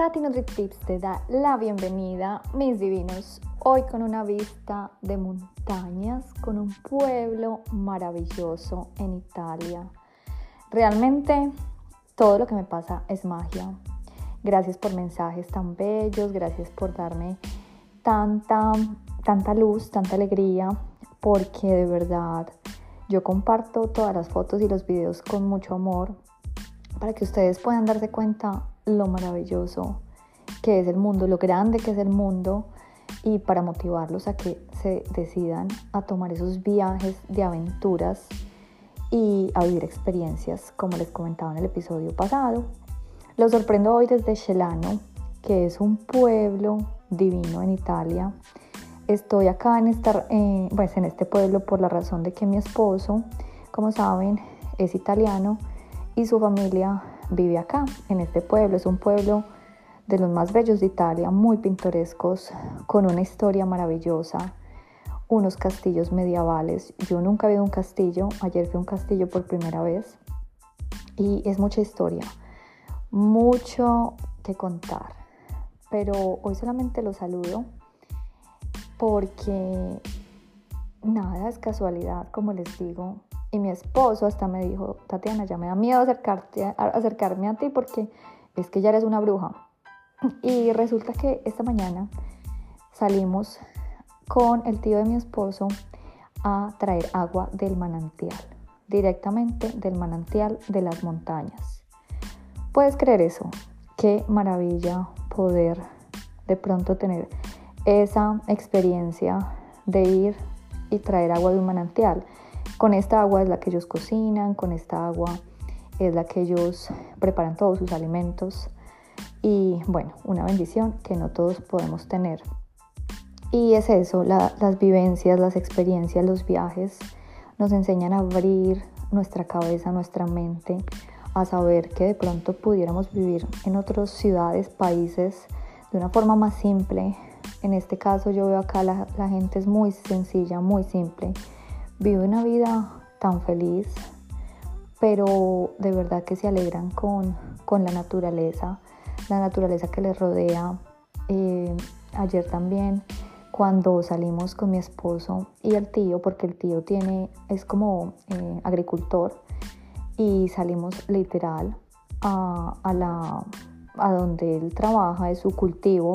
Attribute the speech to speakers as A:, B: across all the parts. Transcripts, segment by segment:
A: Tati NutriTips te da la bienvenida, mis divinos, hoy con una vista de montañas, con un pueblo maravilloso en Italia. Realmente todo lo que me pasa es magia. Gracias por mensajes tan bellos, gracias por darme tanta, tanta luz, tanta alegría, porque de verdad yo comparto todas las fotos y los videos con mucho amor para que ustedes puedan darse cuenta lo maravilloso que es el mundo, lo grande que es el mundo y para motivarlos a que se decidan a tomar esos viajes de aventuras y a vivir experiencias como les comentaba en el episodio pasado. Los sorprendo hoy desde Celano, que es un pueblo divino en Italia. Estoy acá en, esta, eh, pues en este pueblo por la razón de que mi esposo, como saben, es italiano y su familia vive acá, en este pueblo. Es un pueblo de los más bellos de Italia, muy pintorescos, con una historia maravillosa, unos castillos medievales. Yo nunca he un castillo, ayer fui a un castillo por primera vez y es mucha historia, mucho que contar. Pero hoy solamente lo saludo porque nada es casualidad, como les digo, y mi esposo hasta me dijo, Tatiana, ya me da miedo acercarte, acercarme a ti porque es que ya eres una bruja. Y resulta que esta mañana salimos con el tío de mi esposo a traer agua del manantial, directamente del manantial de las montañas. ¿Puedes creer eso? Qué maravilla poder de pronto tener esa experiencia de ir y traer agua de un manantial. Con esta agua es la que ellos cocinan, con esta agua es la que ellos preparan todos sus alimentos y bueno, una bendición que no todos podemos tener. Y es eso, las vivencias, las experiencias, los viajes nos enseñan a abrir nuestra cabeza, nuestra mente, a saber que de pronto pudiéramos vivir en otras ciudades, países, de una forma más simple. En este caso yo veo acá la, la gente es muy sencilla, muy simple vive una vida tan feliz, pero de verdad que se alegran con, la naturaleza, la naturaleza que les rodea. Eh, ayer también cuando salimos con mi esposo y el tío, porque el tío tiene, es como eh, agricultor, y salimos literal a, a, la, a donde él trabaja, de su cultivo,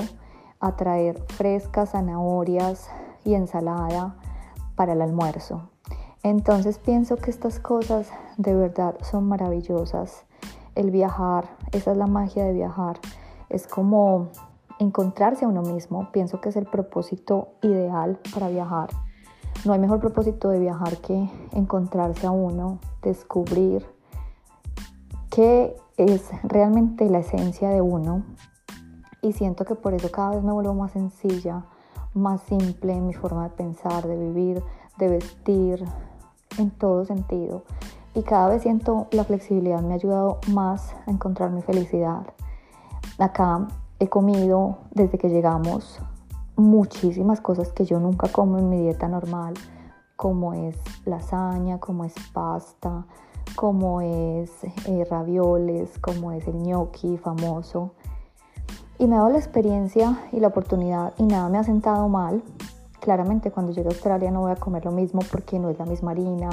A: a traer frescas, zanahorias y ensalada para el almuerzo. Entonces pienso que estas cosas de verdad son maravillosas. El viajar, esa es la magia de viajar. Es como encontrarse a uno mismo. Pienso que es el propósito ideal para viajar. No hay mejor propósito de viajar que encontrarse a uno, descubrir qué es realmente la esencia de uno. Y siento que por eso cada vez me vuelvo más sencilla, más simple en mi forma de pensar, de vivir, de vestir, en todo sentido. Y cada vez siento la flexibilidad me ha ayudado más a encontrar mi felicidad. Acá he comido desde que llegamos muchísimas cosas que yo nunca como en mi dieta normal, como es lasaña, como es pasta, como es eh, ravioles, como es el gnocchi famoso. Y me ha dado la experiencia y la oportunidad y nada me ha sentado mal Claramente cuando llegue a Australia no voy a comer lo mismo porque no es la misma harina.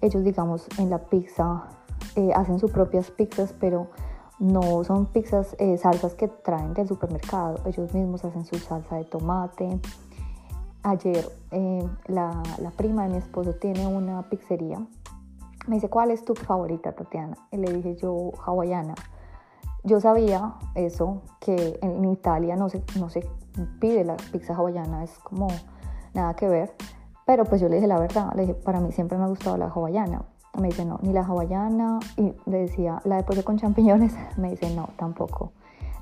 A: Ellos, digamos, en la pizza eh, hacen sus propias pizzas, pero no son pizzas, eh, salsas que traen del supermercado. Ellos mismos hacen su salsa de tomate. Ayer eh, la, la, prima de mi esposo tiene una pizzería. Me dice, ¿cuál es tu favorita, Tatiana? Y le dije yo, hawaiana. Yo sabía eso, que en Italia no se, no se pide la pizza hawaiana, es como nada que ver. Pero pues yo le dije la verdad, le dije, para mí siempre me ha gustado la hawaiana. Me dice, no, ni la hawaiana. Y le decía, la de pollo con champiñones. Me dice, no, tampoco.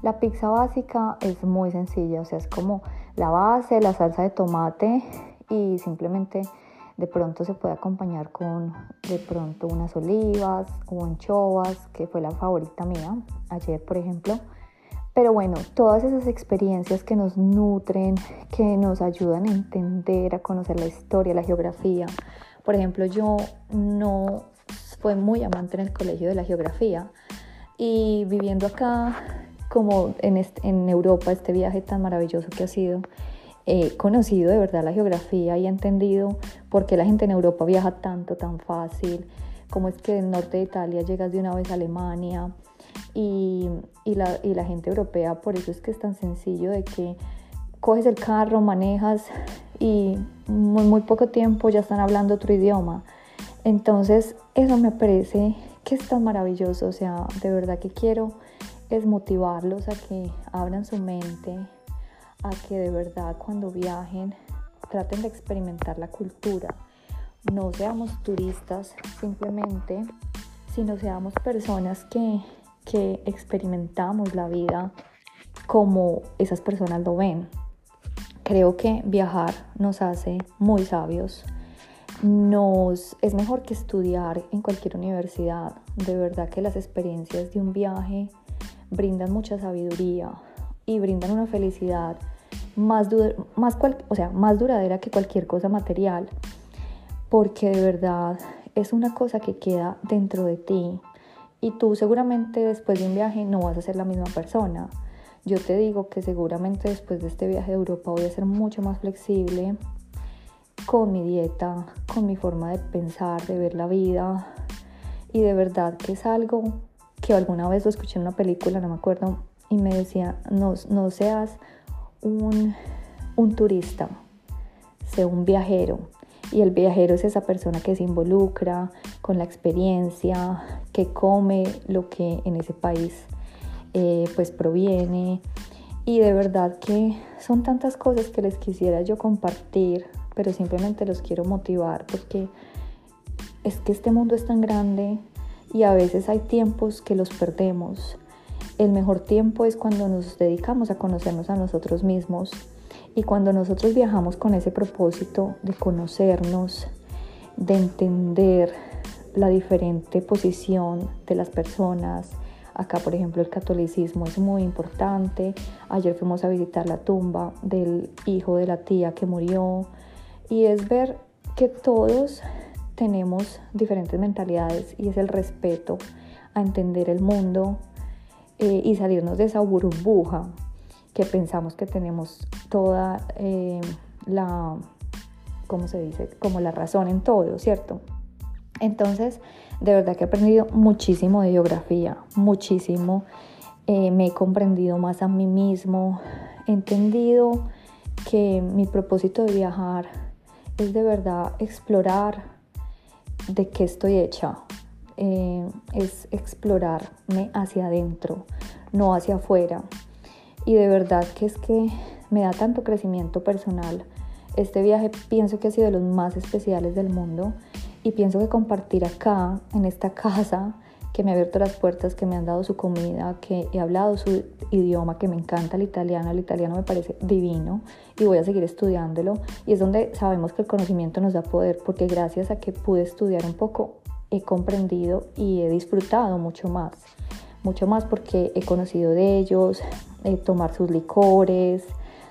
A: La pizza básica es muy sencilla, o sea, es como la base, la salsa de tomate y simplemente de pronto se puede acompañar con de pronto unas olivas o anchovas, que fue la favorita mía ayer, por ejemplo. Pero bueno, todas esas experiencias que nos nutren, que nos ayudan a entender, a conocer la historia, la geografía. Por ejemplo, yo no fui muy amante en el colegio de la geografía y viviendo acá como en, en Europa, este viaje tan maravilloso que ha sido, he conocido de verdad la geografía y he entendido por qué la gente en Europa viaja tanto, tan fácil, cómo es que del norte de Italia llegas de una vez a Alemania y, y, la, y la gente europea, por eso es que es tan sencillo de que coges el carro, manejas y muy, muy poco tiempo ya están hablando otro idioma. Entonces eso me parece que es tan maravilloso, o sea, de verdad que quiero es motivarlos a que abran su mente, a que de verdad cuando viajen traten de experimentar la cultura. No seamos turistas simplemente, sino seamos personas que, que experimentamos la vida como esas personas lo ven. Creo que viajar nos hace muy sabios. Nos, es mejor que estudiar en cualquier universidad. De verdad que las experiencias de un viaje brindan mucha sabiduría y brindan una felicidad más, más, o sea, más duradera que cualquier cosa material, porque de verdad es una cosa que queda dentro de ti y tú seguramente después de un viaje no vas a ser la misma persona. Yo te digo que seguramente después de este viaje de Europa voy a ser mucho más flexible con mi dieta, con mi forma de pensar, de ver la vida y de verdad que es algo que alguna vez lo escuché en una película, no me acuerdo, y me decía, no, no seas un, turista, sea un viajero. Y el viajero es esa persona que se involucra con la experiencia, que come lo que en ese país eh, pues proviene. Y de verdad que son tantas cosas que les quisiera yo compartir, pero simplemente los quiero motivar porque es que este mundo es tan grande y a veces hay tiempos que los perdemos el mejor tiempo es cuando nos dedicamos a conocernos a nosotros mismos y cuando nosotros viajamos con ese propósito de conocernos, de entender la diferente posición de las personas. Acá, por ejemplo, el catolicismo es muy importante. Ayer fuimos a visitar la tumba del hijo de la tía que murió y es ver que todos tenemos diferentes mentalidades y es el respeto a entender el mundo, eh, y salirnos de esa burbuja que pensamos que tenemos toda eh, la, ¿cómo se dice? Como la razón en todo, ¿cierto? Entonces, de verdad que he aprendido muchísimo de geografía, muchísimo. Eh, me he comprendido más a mí mismo, he entendido que mi propósito de viajar es de verdad explorar de qué estoy hecha, eh, es explorarme hacia adentro, no hacia afuera. Y de verdad que es que me da tanto crecimiento personal. Este viaje pienso que ha sido de los más especiales del mundo y pienso que compartir acá, en esta casa, que me ha abierto las puertas, que me han dado su comida, que he hablado su idioma, que me encanta el italiano, el italiano me parece divino y voy a seguir estudiándolo. Y es donde sabemos que el conocimiento nos da poder, porque gracias a que pude estudiar un poco, he comprendido y he disfrutado mucho más. Mucho más porque he conocido de ellos, eh, tomar sus licores,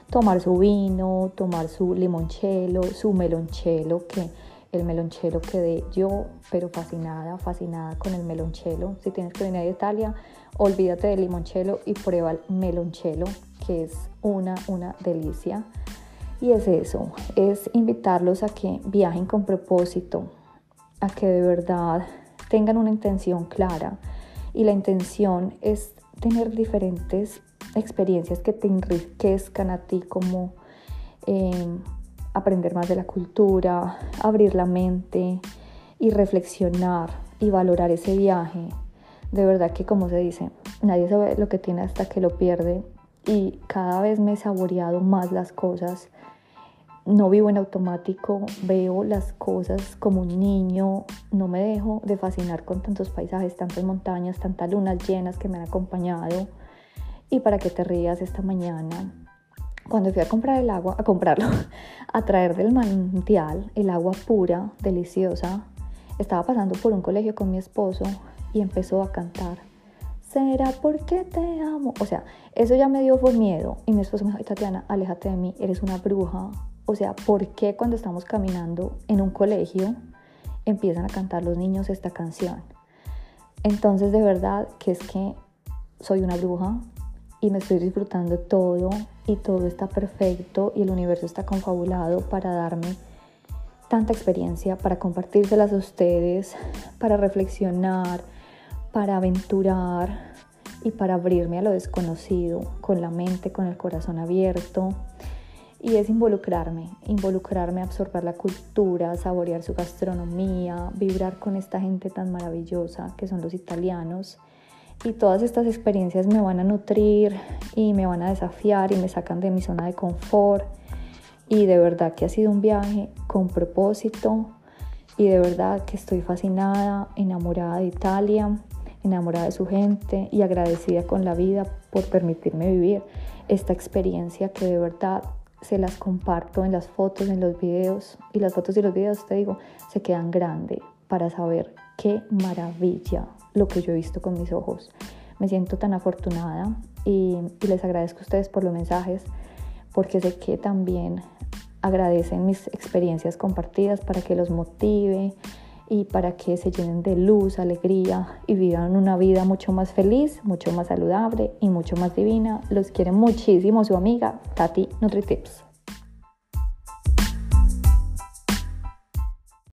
A: tomar su vino, tomar su limonchelo, su melonchelo, que el melonchelo quedé yo, pero fascinada, fascinada con el melonchelo. Si tienes que venir a Italia, olvídate del limonchelo y prueba el melonchelo, que es una, una delicia. Y es eso, es invitarlos a que viajen con propósito, a que de verdad tengan una intención clara y la intención es tener diferentes experiencias que te enriquezcan a ti como em, aprender más de la cultura, abrir la mente y reflexionar y valorar ese viaje. De verdad que como se dice, nadie sabe lo que tiene hasta que lo pierde y cada vez me he saboreado más las cosas no vivo en automático, veo las cosas como un niño, no me dejo de fascinar con tantos paisajes, tantas montañas, tantas lunas llenas que me han acompañado. Y para que te rías esta mañana, cuando fui a comprar el agua, a comprarlo, a traer del manantial el agua pura, deliciosa, estaba pasando por un colegio con mi esposo y empezó a cantar. ¿Será porque te amo? O sea, eso ya me dio por miedo. Y mi esposo me dijo, Tatiana, aléjate de mí, eres una bruja, o sea, ¿por qué cuando estamos caminando en un colegio empiezan a cantar los niños esta canción? Entonces, de verdad que es que soy una bruja y me estoy disfrutando todo y todo está perfecto y el universo está confabulado para darme tanta experiencia, para compartírselas a ustedes, para reflexionar, para aventurar y para abrirme a lo desconocido con la mente, con el corazón abierto. Y es involucrarme, involucrarme, absorber la cultura, saborear su gastronomía, vibrar con esta gente tan maravillosa que son los italianos y todas estas experiencias me van a nutrir y me van a desafiar y me sacan de mi zona de confort. Y de verdad que ha sido un viaje con propósito y de verdad que estoy fascinada, enamorada de Italia, enamorada de su gente y agradecida con la vida por permitirme vivir esta experiencia que de verdad se las comparto en las fotos, en los videos y las fotos y los videos, te digo, se quedan grandes para saber qué maravilla lo que yo he visto con mis ojos. Me siento tan afortunada y, les agradezco a ustedes por los mensajes porque sé que también agradecen mis experiencias compartidas para que los motive y para que se llenen de luz, alegría y vivan una vida mucho más feliz, mucho más saludable y mucho más divina. Los quiere muchísimo su amiga Tati NutriTips.